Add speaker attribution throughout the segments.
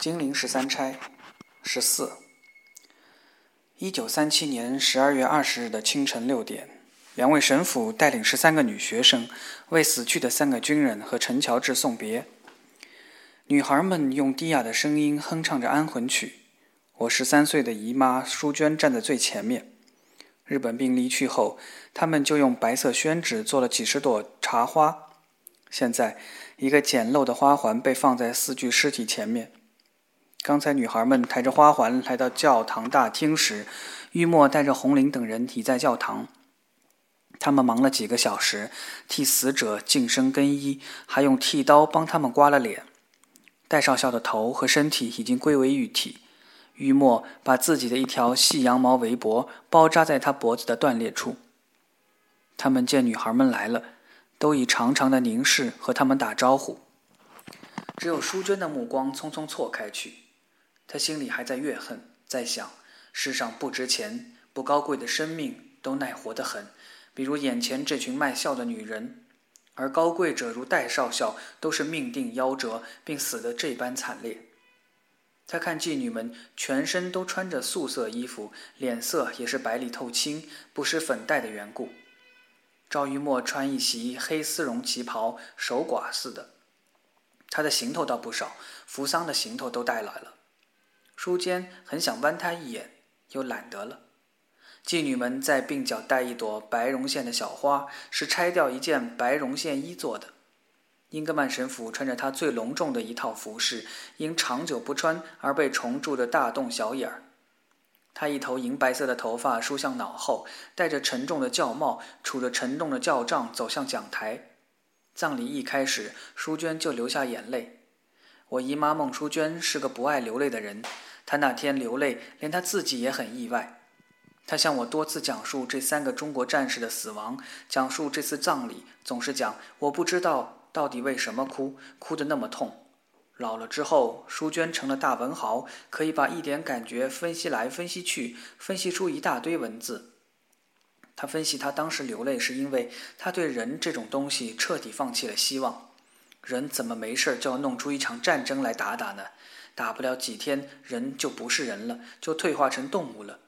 Speaker 1: 金陵十三钗十四。一九三七年十二月二十日的清晨六点，两位神父带领十三个女学生为死去的三个军人和陈乔治送别。女孩们用低哑的声音哼唱着安魂曲。我十三岁的姨妈淑娟站在最前面。日本兵离去后，他们就用白色宣纸做了几十朵茶花。现在，一个简陋的花环被放在四具尸体前面。刚才女孩们抬着花环来到教堂大厅时，玉墨带着红玲等人已在教堂。他们忙了几个小时，替死者净身更衣，还用剃刀帮他们刮了脸。戴少校的头和身体已经归为一体。玉墨把自己的一条细羊毛围脖包扎在他脖子的断裂处。他们见女孩们来了。都以长长的凝视和他们打招呼，只有淑娟的目光匆匆错开去，他心里还在怨恨，在想世上不值钱、不高贵的生命都耐活得很，比如眼前这群卖笑的女人，而高贵者如戴少校都是命定夭折，并死得这般惨烈。他看妓女们全身都穿着素色衣服，脸色也是白里透青，不施粉黛的缘故。赵玉墨穿一袭黑丝绒旗袍，守寡似的。他的行头倒不少，扶丧的行头都带来了。淑娟很想剜他一眼，又懒得了。妓女们在鬓角戴一朵白绒线的小花，是拆掉一件白绒线衣做的。英格曼神父穿着他最隆重的一套服饰，因长久不穿而被虫蛀的大洞小眼儿。他一头银白色的头发梳向脑后，戴着沉重的轿帽，杵着沉重的轿杖走向讲台。葬礼一开始，淑娟就流下眼泪。我姨妈孟淑娟是个不爱流泪的人，他那天流泪，连他自己也很意外。他向我多次讲述这三个中国战士的死亡，讲述这次葬礼，总是讲我不知道到底为什么哭，哭得那么痛。老了之后，淑娟成了大文豪，可以把一点感觉分析来分析去，分析出一大堆文字。他分析，他当时流泪是因为他对人这种东西彻底放弃了希望。人怎么没事就要弄出一场战争来打打呢？打不了几天，人就不是人了，就退化成动物了。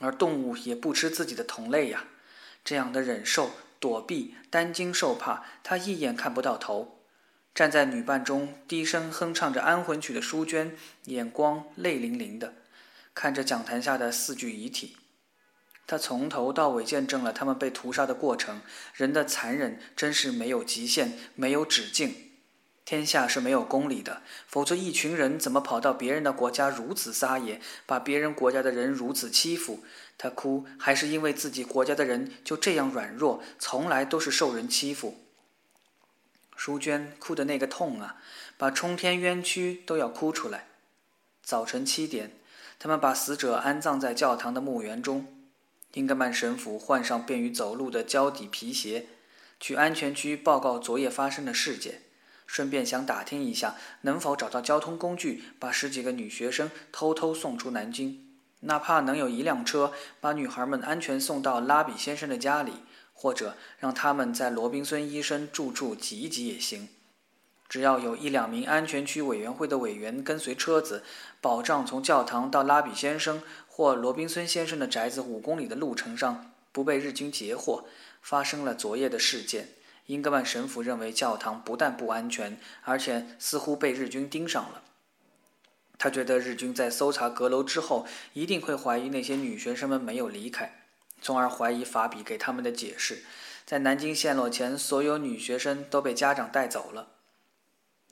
Speaker 1: 而动物也不吃自己的同类呀。这样的忍受、躲避、担惊受怕，他一眼看不到头。站在女伴中，低声哼唱着安魂曲的淑娟，眼光泪淋淋的，看着讲坛下的四具遗体。她从头到尾见证了他们被屠杀的过程。人的残忍真是没有极限，没有止境。天下是没有公理的，否则一群人怎么跑到别人的国家如此撒野，把别人国家的人如此欺负？他哭，还是因为自己国家的人就这样软弱，从来都是受人欺负？淑娟哭的那个痛啊，把冲天冤屈都要哭出来。早晨七点，他们把死者安葬在教堂的墓园中。英格曼神父换上便于走路的胶底皮鞋，去安全区报告昨夜发生的事件，顺便想打听一下能否找到交通工具，把十几个女学生偷偷送出南京，哪怕能有一辆车把女孩们安全送到拉比先生的家里。或者让他们在罗宾森医生住处挤一挤也行，只要有一两名安全区委员会的委员跟随车子，保障从教堂到拉比先生或罗宾森先生的宅子五公里的路程上不被日军截获。发生了昨夜的事件，英格曼神父认为教堂不但不安全，而且似乎被日军盯上了。他觉得日军在搜查阁楼之后，一定会怀疑那些女学生们没有离开。从而怀疑法比给他们的解释，在南京陷落前，所有女学生都被家长带走了。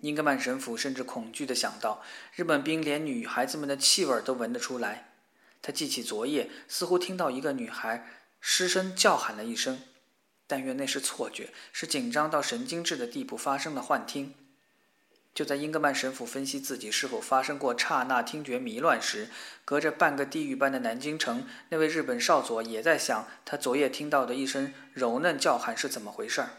Speaker 1: 英格曼神父甚至恐惧地想到，日本兵连女孩子们的气味都闻得出来。他记起昨夜，似乎听到一个女孩失声叫喊了一声，但愿那是错觉，是紧张到神经质的地步发生的幻听。就在英格曼神父分析自己是否发生过刹那听觉迷乱时，隔着半个地狱般的南京城，那位日本少佐也在想他昨夜听到的一声柔嫩叫喊是怎么回事儿。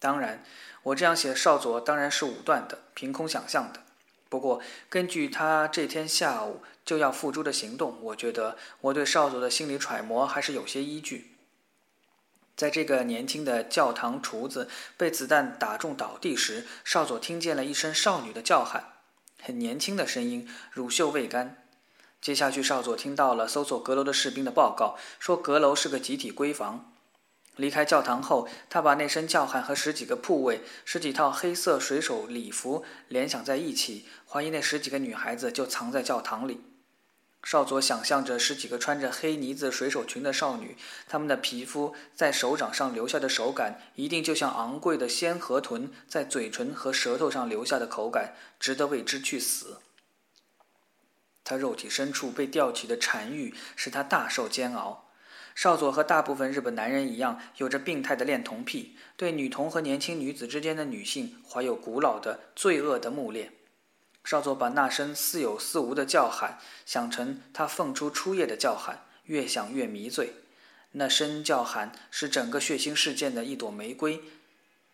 Speaker 1: 当然，我这样写少佐当然是武断的，凭空想象的。不过，根据他这天下午就要付诸的行动，我觉得我对少佐的心理揣摩还是有些依据。在这个年轻的教堂厨子被子弹打中倒地时，少佐听见了一声少女的叫喊：“很年轻的声音，乳臭未干。接下去，少佐听到了搜索阁楼的士兵的报告，说阁楼是个集体闺房。离开教堂后，他把那身叫喊和十几个铺位、十几套黑色水手礼服联想在一起，怀疑那十几个女孩子就藏在教堂里。少佐想象着十几个穿着黑呢子水手裙的少女，她们的皮肤在手掌上留下的手感，一定就像昂贵的鲜河豚在嘴唇和舌头上留下的口感，值得为之去死。他肉体深处被吊起的馋欲，使他大受煎熬。少佐和大部分日本男人一样，有着病态的恋童癖，对女童和年轻女子之间的女性怀有古老的罪恶的慕恋。少佐把那声似有似无的叫喊想成他奉出初夜的叫喊，越想越迷醉。那声叫喊是整个血腥事件的一朵玫瑰。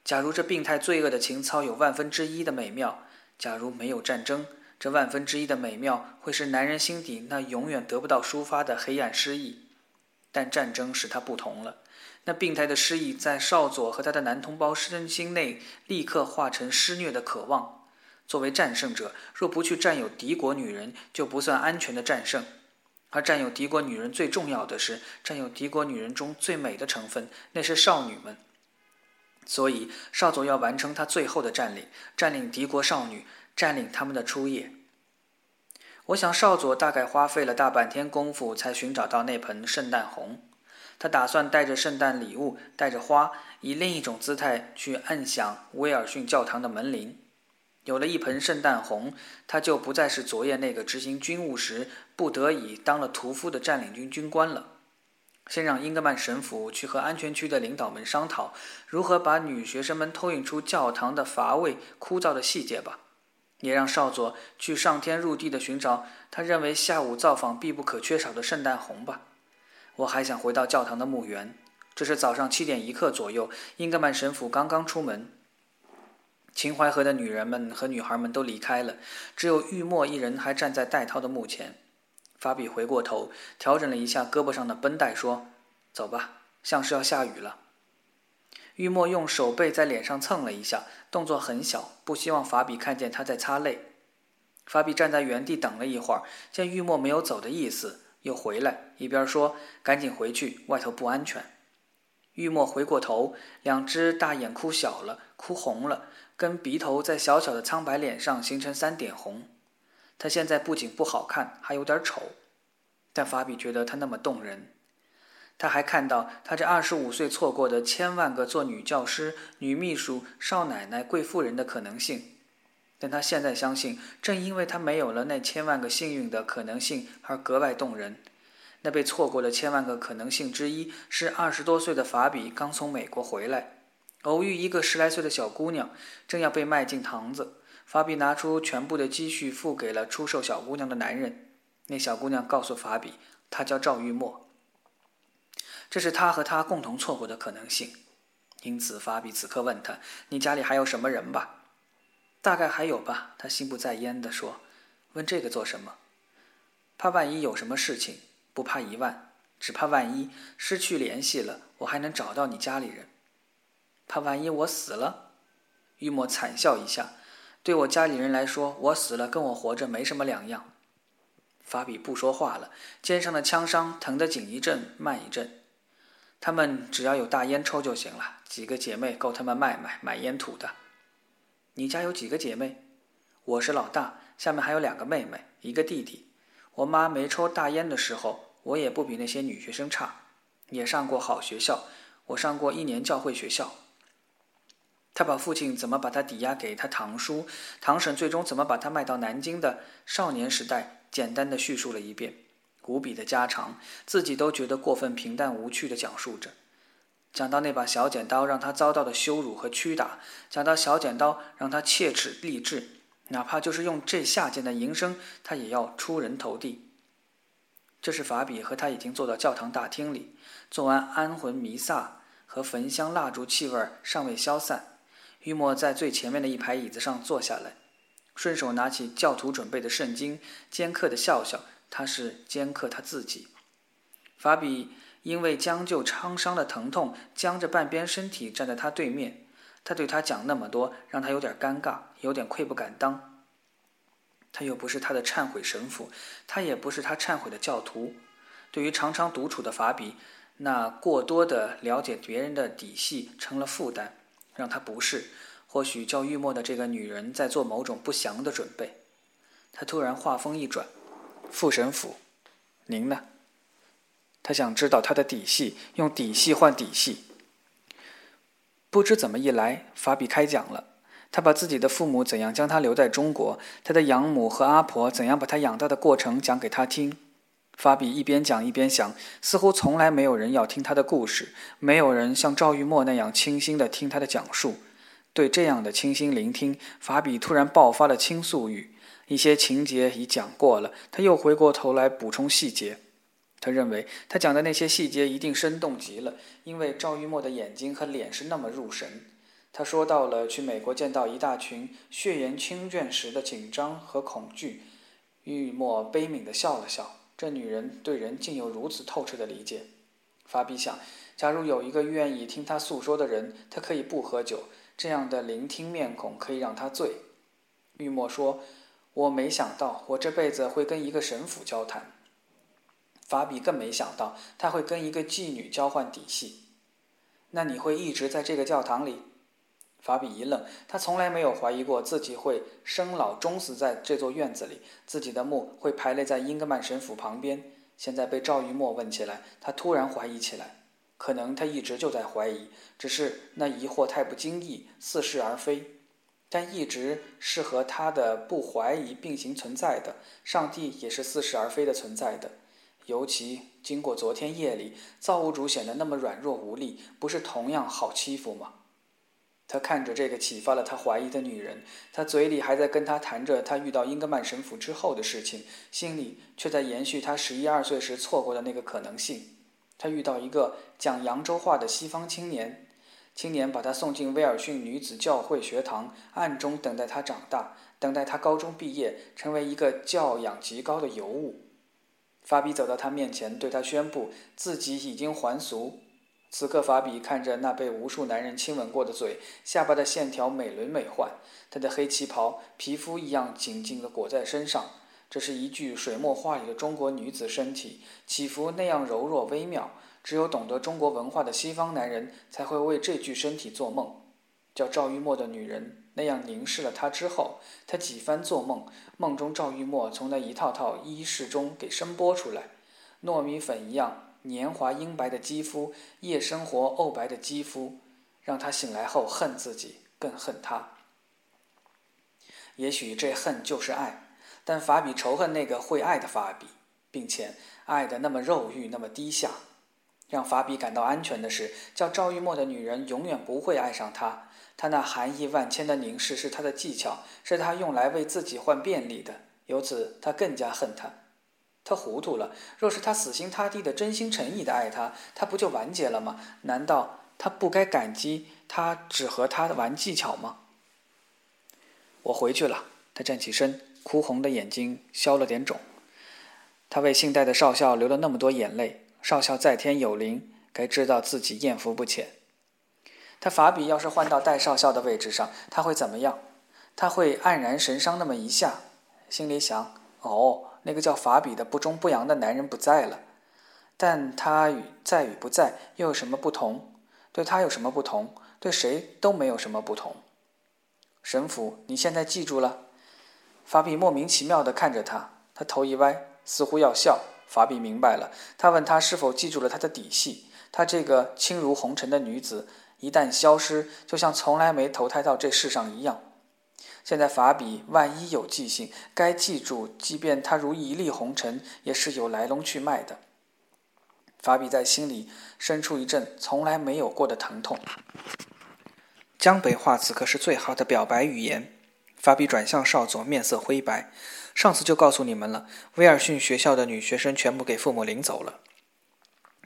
Speaker 1: 假如这病态罪恶的情操有万分之一的美妙，假如没有战争，这万分之一的美妙会是男人心底那永远得不到抒发的黑暗诗意。但战争使他不同了。那病态的诗意在少佐和他的男同胞身心内立刻化成施虐的渴望。作为战胜者，若不去占有敌国女人，就不算安全的战胜。而占有敌国女人最重要的是占有敌国女人中最美的成分，那是少女们。所以少佐要完成他最后的占领，占领敌国少女，占领他们的初夜。我想少佐大概花费了大半天功夫才寻找到那盆圣诞红。他打算带着圣诞礼物，带着花，以另一种姿态去按响威尔逊教堂的门铃。有了一盆圣诞红，他就不再是昨夜那个执行军务时不得已当了屠夫的占领军军官了。先让英格曼神父去和安全区的领导们商讨如何把女学生们偷运出教堂的乏味枯燥的细节吧。也让少佐去上天入地的寻找他认为下午造访必不可缺少的圣诞红吧。我还想回到教堂的墓园。这是早上七点一刻左右，英格曼神父刚刚出门。秦淮河的女人们和女孩们都离开了，只有玉墨一人还站在戴涛的墓前。法比回过头，调整了一下胳膊上的绷带，说：“走吧，像是要下雨了。”玉墨用手背在脸上蹭了一下，动作很小，不希望法比看见他在擦泪。法比站在原地等了一会儿，见玉墨没有走的意思，又回来，一边说：“赶紧回去，外头不安全。”玉墨回过头，两只大眼哭小了，哭红了。跟鼻头在小小的苍白脸上形成三点红，他现在不仅不好看，还有点丑，但法比觉得他那么动人。他还看到他这二十五岁错过的千万个做女教师、女秘书、少奶奶、贵妇人的可能性，但他现在相信，正因为他没有了那千万个幸运的可能性，而格外动人。那被错过的千万个可能性之一，是二十多岁的法比刚从美国回来。偶遇一个十来岁的小姑娘，正要被卖进堂子，法比拿出全部的积蓄付给了出售小姑娘的男人。那小姑娘告诉法比，她叫赵玉墨。这是他和她共同错过的可能性。因此，法比此刻问他：“你家里还有什么人吧？”“大概还有吧。”他心不在焉地说。“问这个做什么？”“怕万一有什么事情，不怕一万，只怕万一失去联系了，我还能找到你家里人。”怕万一我死了，玉墨惨笑一下。对我家里人来说，我死了跟我活着没什么两样。法比不说话了，肩上的枪伤疼得紧一阵慢一阵。他们只要有大烟抽就行了，几个姐妹够他们卖卖买烟土的。你家有几个姐妹？我是老大，下面还有两个妹妹，一个弟弟。我妈没抽大烟的时候，我也不比那些女学生差，也上过好学校。我上过一年教会学校。他把父亲怎么把他抵押给他堂叔，堂婶最终怎么把他卖到南京的少年时代，简单的叙述了一遍，无比的家常，自己都觉得过分平淡无趣的讲述着。讲到那把小剪刀让他遭到的羞辱和屈打，讲到小剪刀让他切齿励志，哪怕就是用这下贱的营生，他也要出人头地。这是法比和他已经坐到教堂大厅里，做完安魂弥撒和焚香蜡烛，气味尚未消散。玉墨在最前面的一排椅子上坐下来，顺手拿起教徒准备的圣经，尖刻的笑笑。他是尖刻他自己。法比因为将就创伤的疼痛，僵着半边身体站在他对面。他对他讲那么多，让他有点尴尬，有点愧不敢当。他又不是他的忏悔神父，他也不是他忏悔的教徒。对于常常独处的法比，那过多的了解别人的底细成了负担，让他不适。或许叫玉墨的这个女人在做某种不祥的准备。他突然话锋一转：“副神父，您呢？”他想知道他的底细，用底细换底细。不知怎么一来，法比开讲了。他把自己的父母怎样将他留在中国，他的养母和阿婆怎样把他养大的过程讲给他听。法比一边讲一边想，似乎从来没有人要听他的故事，没有人像赵玉墨那样倾心地听他的讲述。对这样的倾心聆听，法比突然爆发了倾诉欲。一些情节已讲过了，他又回过头来补充细节。他认为他讲的那些细节一定生动极了，因为赵玉墨的眼睛和脸是那么入神。他说到了去美国见到一大群血缘亲眷时的紧张和恐惧。玉墨悲悯地笑了笑。这女人对人竟有如此透彻的理解。法比想，假如有一个愿意听他诉说的人，他可以不喝酒。这样的聆听面孔可以让他醉。玉墨说：“我没想到我这辈子会跟一个神父交谈。”法比更没想到他会跟一个妓女交换底细。那你会一直在这个教堂里？法比一愣，他从来没有怀疑过自己会生老终死在这座院子里，自己的墓会排列在英格曼神府旁边。现在被赵玉墨问起来，他突然怀疑起来。可能他一直就在怀疑，只是那疑惑太不经意，似是而非。但一直是和他的不怀疑并行存在的。上帝也是似是而非的存在的。尤其经过昨天夜里，造物主显得那么软弱无力，不是同样好欺负吗？他看着这个启发了他怀疑的女人，他嘴里还在跟他谈着他遇到英格曼神父之后的事情，心里却在延续他十一二岁时错过的那个可能性。他遇到一个讲扬州话的西方青年，青年把他送进威尔逊女子教会学堂，暗中等待他长大，等待他高中毕业，成为一个教养极高的尤物。法比走到他面前，对他宣布自己已经还俗。此刻，法比看着那被无数男人亲吻过的嘴，下巴的线条美轮美奂，他的黑旗袍皮肤一样紧紧地裹在身上。这是一具水墨画里的中国女子身体，起伏那样柔弱微妙，只有懂得中国文化的西方男人才会为这具身体做梦。叫赵玉墨的女人那样凝视了他之后，他几番做梦，梦中赵玉墨从那一套套衣饰中给声拨出来，糯米粉一样年华英白的肌肤，夜生活欧白的肌肤，让他醒来后恨自己，更恨他。也许这恨就是爱。但法比仇恨那个会爱的法比，并且爱的那么肉欲，那么低下。让法比感到安全的是，叫赵玉墨的女人永远不会爱上他。他那含义万千的凝视是他的技巧，是他用来为自己换便利的。由此，他更加恨他。他糊涂了。若是他死心塌地的、真心诚意的爱他，他不就完结了吗？难道他不该感激他只和他玩技巧吗？我回去了。他站起身。哭红的眼睛消了点肿，他为姓戴的少校流了那么多眼泪。少校在天有灵，该知道自己艳福不浅。他法比要是换到戴少校的位置上，他会怎么样？他会黯然神伤那么一下，心里想：哦，那个叫法比的不忠不阳的男人不在了。但他与在与不在又有什么不同？对他有什么不同？对谁都没有什么不同。神父，你现在记住了。法比莫名其妙地看着他，他头一歪，似乎要笑。法比明白了，他问他是否记住了他的底细。他这个轻如红尘的女子，一旦消失，就像从来没投胎到这世上一样。现在法比万一有记性，该记住，即便他如一粒红尘，也是有来龙去脉的。法比在心里生出一阵从来没有过的疼痛。江北话此刻是最好的表白语言。法比转向少佐，面色灰白。上次就告诉你们了，威尔逊学校的女学生全部给父母领走了。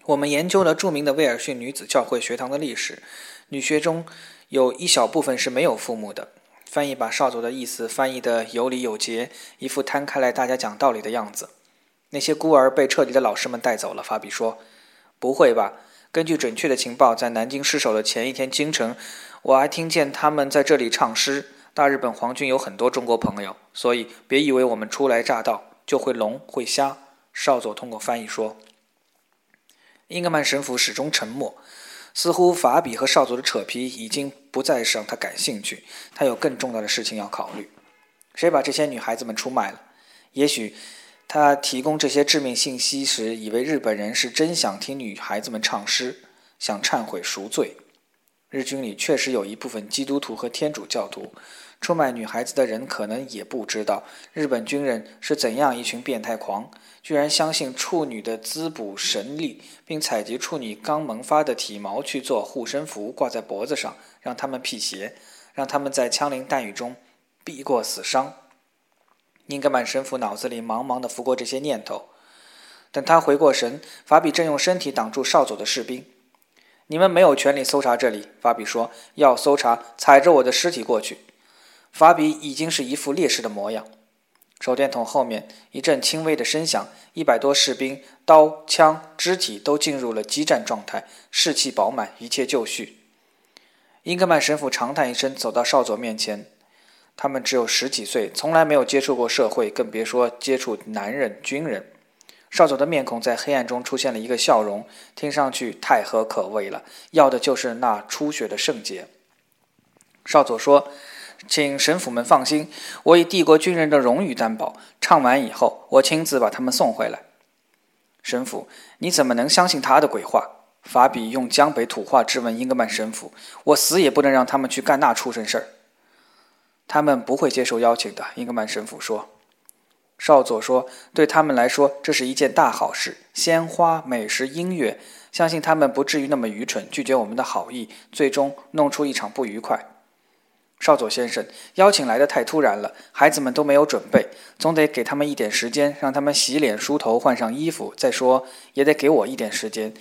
Speaker 1: 我们研究了著名的威尔逊女子教会学堂的历史，女学中有一小部分是没有父母的。翻译把少佐的意思翻译得有理有节，一副摊开来大家讲道理的样子。那些孤儿被撤离的老师们带走了。法比说：“不会吧？根据准确的情报，在南京失守的前一天清晨，我还听见他们在这里唱诗。”大日本皇军有很多中国朋友，所以别以为我们初来乍到就会聋会瞎。”少佐通过翻译说。英格曼神父始终沉默，似乎法比和少佐的扯皮已经不再是让他感兴趣，他有更重要的事情要考虑。谁把这些女孩子们出卖了？也许他提供这些致命信息时，以为日本人是真想听女孩子们唱诗，想忏悔赎罪。日军里确实有一部分基督徒和天主教徒，出卖女孩子的人可能也不知道日本军人是怎样一群变态狂，居然相信处女的滋补神力，并采集处女刚萌发的体毛去做护身符，挂在脖子上，让他们辟邪，让他们在枪林弹雨中避过死伤。英格曼神父脑子里茫茫的浮过这些念头，等他回过神，法比正用身体挡住少佐的士兵。你们没有权利搜查这里，法比说。要搜查，踩着我的尸体过去。法比已经是一副烈士的模样。手电筒后面一阵轻微的声响，一百多士兵，刀枪肢体都进入了激战状态，士气饱满，一切就绪。英格曼神父长叹一声，走到少佐面前。他们只有十几岁，从来没有接触过社会，更别说接触男人、军人。少佐的面孔在黑暗中出现了一个笑容，听上去太合口味了。要的就是那初雪的圣洁。少佐说：“请神父们放心，我以帝国军人的荣誉担保，唱完以后，我亲自把他们送回来。”神父，你怎么能相信他的鬼话？法比用江北土话质问英格曼神父：“我死也不能让他们去干那畜生事儿。”他们不会接受邀请的，英格曼神父说。少佐说：“对他们来说，这是一件大好事。鲜花、美食、音乐，相信他们不至于那么愚蠢，拒绝我们的好意，最终弄出一场不愉快。”少佐先生，邀请来的太突然了，孩子们都没有准备，总得给他们一点时间，让他们洗脸、梳头、换上衣服。再说，也得给我一点时间，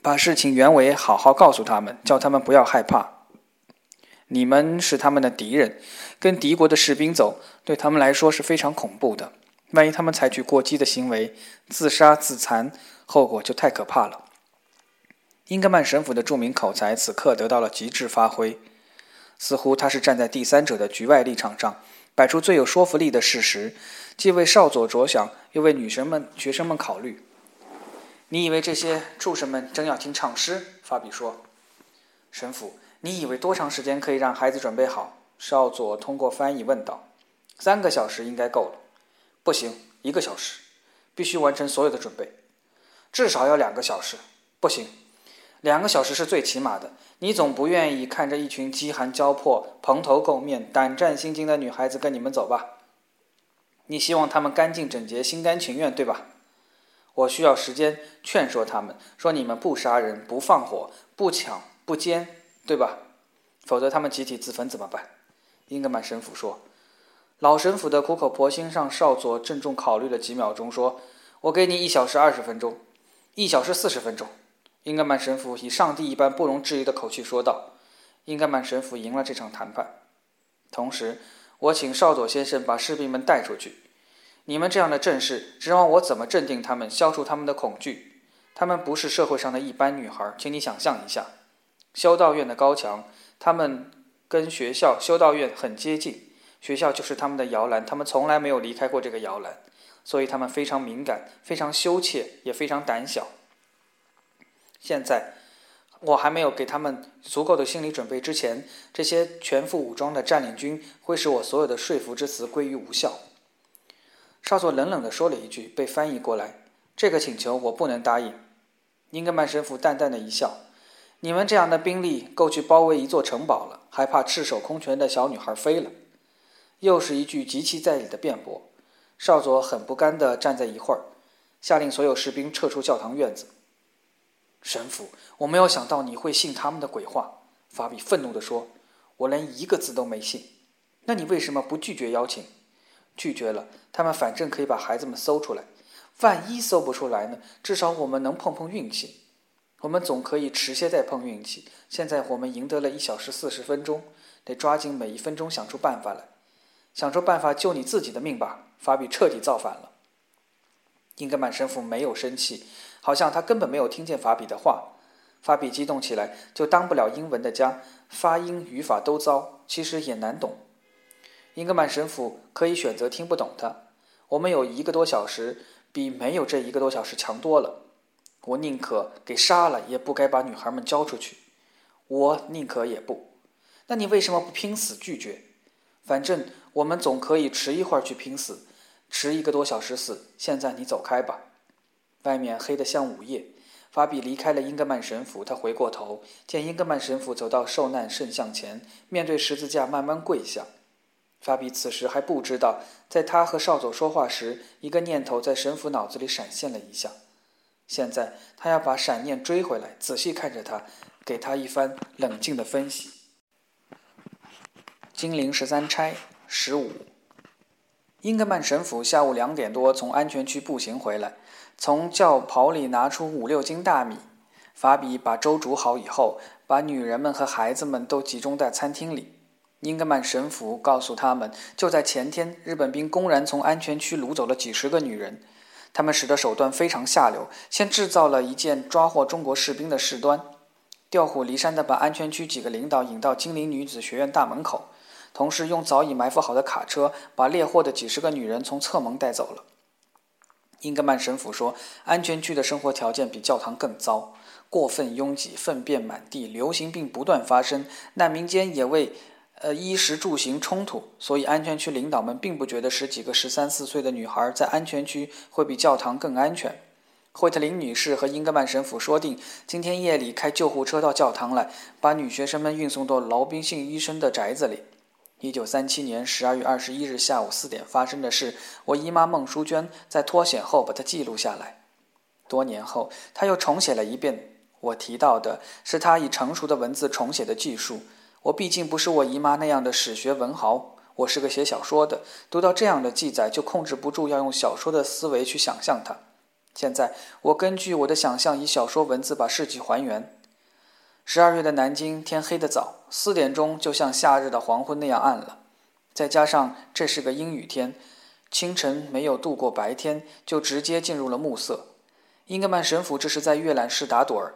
Speaker 1: 把事情原委好好告诉他们，叫他们不要害怕。你们是他们的敌人，跟敌国的士兵走，对他们来说是非常恐怖的。万一他们采取过激的行为，自杀自残，后果就太可怕了。英格曼神父的著名口才此刻得到了极致发挥，似乎他是站在第三者的局外立场上，摆出最有说服力的事实，既为少佐着想，又为女神们、学生们考虑。你以为这些畜生们真要听唱诗？法比说，神父。你以为多长时间可以让孩子准备好？少佐通过翻译问道。三个小时应该够了。不行，一个小时，必须完成所有的准备。至少要两个小时。不行，两个小时是最起码的。你总不愿意看着一群饥寒交迫、蓬头垢面、胆战心惊的女孩子跟你们走吧？你希望她们干净整洁、心甘情愿，对吧？我需要时间劝说他们，说你们不杀人、不放火、不抢、不奸。对吧？否则他们集体自焚怎么办？英格曼神父说。老神父的苦口婆心让少佐郑重考虑了几秒钟，说：“我给你一小时二十分钟，一小时四十分钟。”英格曼神父以上帝一般不容置疑的口气说道：“英格曼神父赢了这场谈判。同时，我请少佐先生把士兵们带出去。你们这样的阵势，指望我怎么镇定他们，消除他们的恐惧？他们不是社会上的一般女孩，请你想象一下。”修道院的高墙，他们跟学校修道院很接近，学校就是他们的摇篮，他们从来没有离开过这个摇篮，所以他们非常敏感，非常羞怯，也非常胆小。现在我还没有给他们足够的心理准备之前，这些全副武装的占领军会使我所有的说服之词归于无效。少佐冷冷地说了一句，被翻译过来：“这个请求我不能答应。”英格曼神父淡淡的一笑。你们这样的兵力够去包围一座城堡了，还怕赤手空拳的小女孩飞了？又是一句极其在理的辩驳。少佐很不甘地站在一会儿，下令所有士兵撤出教堂院子。神父，我没有想到你会信他们的鬼话。法比愤怒地说：“我连一个字都没信。那你为什么不拒绝邀请？拒绝了，他们反正可以把孩子们搜出来。万一搜不出来呢？至少我们能碰碰运气。”我们总可以迟些再碰运气。现在我们赢得了一小时四十分钟，得抓紧每一分钟想出办法来，想出办法救你自己的命吧。法比彻底造反了。英格曼神父没有生气，好像他根本没有听见法比的话。法比激动起来，就当不了英文的家，发音语法都糟，其实也难懂。英格曼神父可以选择听不懂他。我们有一个多小时，比没有这一个多小时强多了。我宁可给杀了，也不该把女孩们交出去。我宁可也不。那你为什么不拼死拒绝？反正我们总可以迟一会儿去拼死，迟一个多小时死。现在你走开吧。外面黑得像午夜。法比离开了英格曼神父，他回过头，见英格曼神父走到受难圣像前，面对十字架慢慢跪下。法比此时还不知道，在他和少佐说话时，一个念头在神父脑子里闪现了一下。现在他要把闪念追回来，仔细看着他，给他一番冷静的分析。金陵十三钗十五，英格曼神父下午两点多从安全区步行回来。从轿袍里拿出五六斤大米，法比把粥煮好以后，把女人们和孩子们都集中在餐厅里。英格曼神父告诉他们，就在前天，日本兵公然从安全区掳走了几十个女人，他们使的手段非常下流，先制造了一件抓获中国士兵的事端，调虎离山地把安全区几个领导引到金陵女子学院大门口，同时用早已埋伏好的卡车把猎获的几十个女人从侧门带走了。英格曼神父说：“安全区的生活条件比教堂更糟，过分拥挤，粪便满地，流行病不断发生，难民间也为呃衣食住行冲突，所以安全区领导们并不觉得十几个十三四岁的女孩在安全区会比教堂更安全。”惠特林女士和英格曼神父说定今天夜里开救护车到教堂来，把女学生们运送到劳宾逊医生的宅子里。一九三七年十二月二十一日下午四点发生的事，我姨妈孟淑娟在脱险后把它记录下来。多年后，她又重写了一遍。我提到的是她以成熟的文字重写的技术。我毕竟不是我姨妈那样的史学文豪，我是个写小说的。读到这样的记载，就控制不住要用小说的思维去想象它。现在，我根据我的想象，以小说文字把事迹还原。十二月的南京天黑得早，四点钟就像夏日的黄昏那样暗了。再加上这是个阴雨天，清晨没有度过白天，就直接进入了暮色。英格曼神父这是在阅览室打盹儿，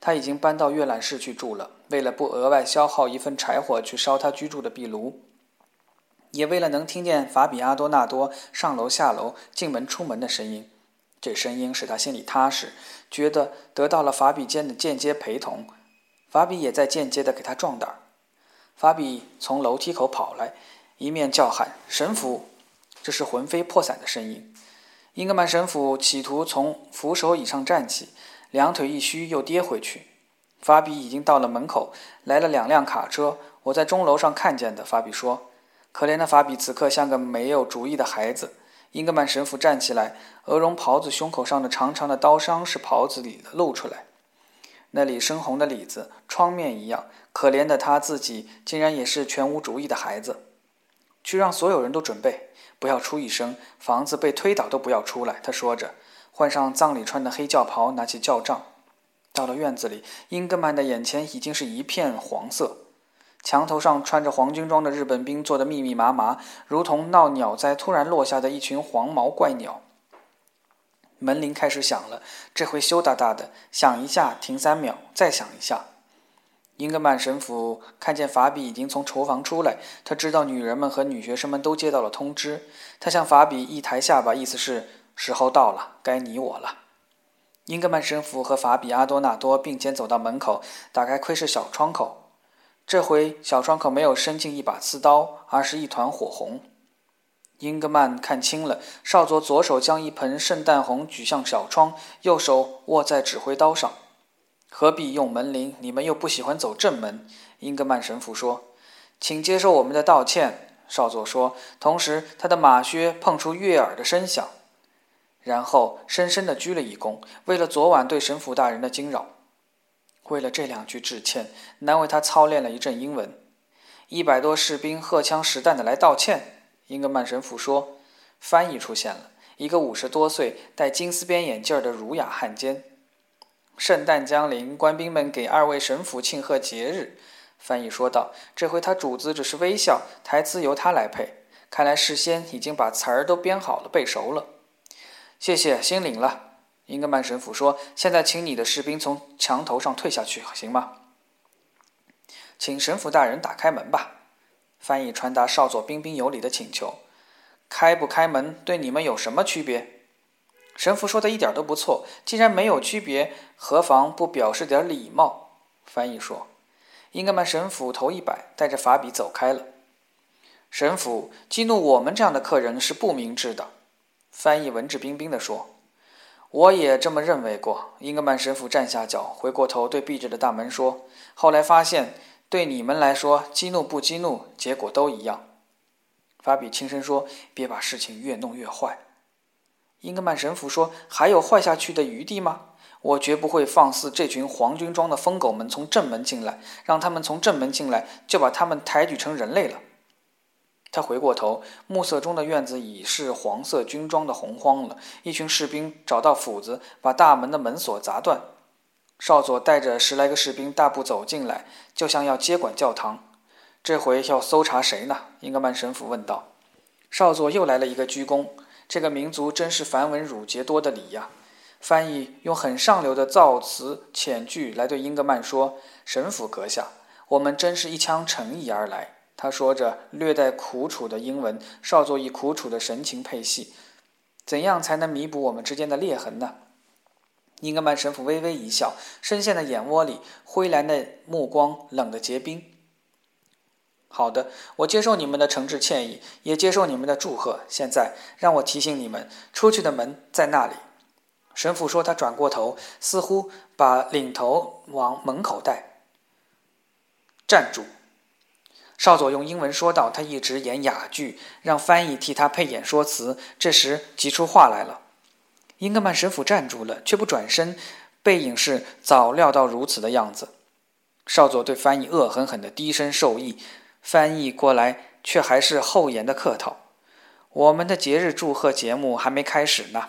Speaker 1: 他已经搬到阅览室去住了。为了不额外消耗一份柴火去烧他居住的壁炉，也为了能听见法比阿多纳多上楼下楼、进门出门的声音，这声音使他心里踏实，觉得得到了法比间的间接陪同。法比也在间接地给他壮胆。法比从楼梯口跑来，一面叫喊：“神父！”这是魂飞魄散的声音。英格曼神父企图从扶手椅上站起，两腿一虚，又跌回去。法比已经到了门口，来了两辆卡车。我在钟楼上看见的。法比说：“可怜的法比，此刻像个没有主意的孩子。”英格曼神父站起来，鹅绒袍子胸口上的长长的刀伤是袍子里的露出来。那里深红的里子，窗面一样。可怜的他自己，竟然也是全无主意的孩子。去让所有人都准备，不要出一声，房子被推倒都不要出来。他说着，换上葬礼穿的黑轿袍，拿起轿杖。到了院子里，英格曼的眼前已经是一片黄色。墙头上穿着黄军装的日本兵坐得密密麻麻，如同闹鸟灾突然落下的一群黄毛怪鸟。门铃开始响了，这回羞答答的，响一下，停三秒，再响一下。英格曼神父看见法比已经从厨房出来，他知道女人们和女学生们都接到了通知。他向法比一抬下巴，意思是时候到了，该你我了。英格曼神父和法比阿多纳多并肩走到门口，打开窥视小窗口。这回小窗口没有伸进一把刺刀，而是一团火红。英格曼看清了，少佐左手将一盆圣诞红举向小窗，右手握在指挥刀上。何必用门铃？你们又不喜欢走正门。英格曼神父说：“请接受我们的道歉。”少佐说，同时他的马靴碰出悦耳的声响，然后深深地鞠了一躬，为了昨晚对神父大人的惊扰，为了这两句致歉，难为他操练了一阵英文。一百多士兵荷枪实弹地来道歉。英格曼神父说：“翻译出现了，一个五十多岁、戴金丝边眼镜的儒雅汉奸。圣诞将临，官兵们给二位神父庆贺节日。”翻译说道：“这回他主子只是微笑，台词由他来配。看来事先已经把词儿都编好了，背熟了。”谢谢，心领了。英格曼神父说：“现在请你的士兵从墙头上退下去，行吗？”请神父大人打开门吧。翻译传达少佐彬彬有礼的请求：“开不开门对你们有什么区别？”神父说的一点都不错。既然没有区别，何妨不表示点礼貌？翻译说。英格曼神父头一摆，带着法比走开了。神父激怒我们这样的客人是不明智的。翻译文质彬彬地说：“我也这么认为过。”英格曼神父站下脚，回过头对闭着的大门说：“后来发现，对你们来说，激怒不激怒，结果都一样。”法比轻声说：“别把事情越弄越坏。”英格曼神父说：“还有坏下去的余地吗？我绝不会放肆这群黄军装的疯狗们从正门进来，让他们从正门进来就把他们抬举成人类了。”他回过头，暮色中的院子已是黄色军装的洪荒了。一群士兵找到斧子，把大门的门锁砸断。少佐带着十来个士兵大步走进来，就像要接管教堂。这回要搜查谁呢？英格曼神父问道。少佐又来了一个鞠躬。这个民族真是繁文缛节多的礼呀！翻译用很上流的造词遣句来对英格曼说：“神父阁下，我们真是一腔诚意而来。”他说着略带苦楚的英文，少佐以苦楚的神情配戏：“怎样才能弥补我们之间的裂痕呢？”英格曼神父微微一笑，深陷的眼窝里灰蓝的目光冷得结冰。好的，我接受你们的诚挚歉意，也接受你们的祝贺。现在让我提醒你们，出去的门在那里。神父说，他转过头，似乎把领头往门口带。站住！少佐用英文说道。他一直演哑剧，让翻译替他配演说词。这时急出话来了。英格曼神父站住了，却不转身，背影是早料到如此的样子。少佐对翻译恶狠狠地低声授意。翻译过来，却还是厚颜的客套。我们的节日祝贺节目还没开始呢。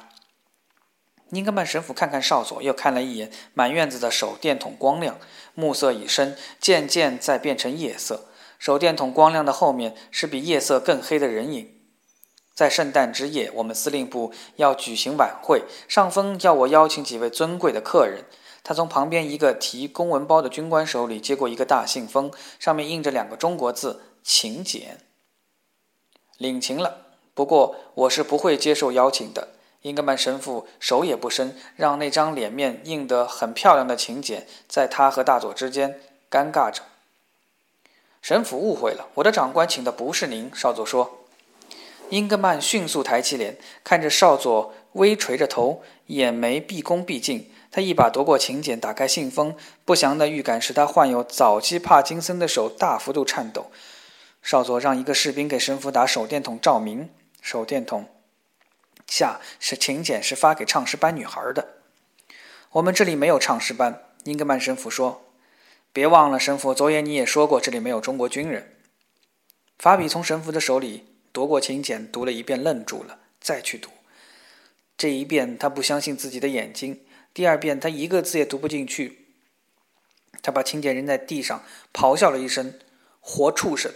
Speaker 1: 英格曼神父看看少佐，又看了一眼满院子的手电筒，光亮。暮色已深，渐渐在变成夜色。手电筒光亮的后面是比夜色更黑的人影。在圣诞之夜，我们司令部要举行晚会，上峰要我邀请几位尊贵的客人。他从旁边一个提公文包的军官手里接过一个大信封，上面印着两个中国字“请柬”。领情了，不过我是不会接受邀请的。英格曼神父手也不伸，让那张脸面印得很漂亮的请柬在他和大佐之间尴尬着。神父误会了，我的长官请的不是您。少佐说。英格曼迅速抬起脸，看着少佐，微垂着头，眼眉毕恭毕敬。他一把夺过请柬，打开信封，不祥的预感使他患有早期帕金森的手大幅度颤抖。少佐让一个士兵给神父打手电筒照明。手电筒下是请柬，是发给唱诗班女孩的。我们这里没有唱诗班，英格曼神父说。别忘了，神父，昨夜你也说过这里没有中国军人。法比从神父的手里夺过请柬，读了一遍，愣住了，再去读。这一遍，他不相信自己的眼睛。第二遍，他一个字也读不进去。他把请柬扔在地上，咆哮了一声：“活畜生！”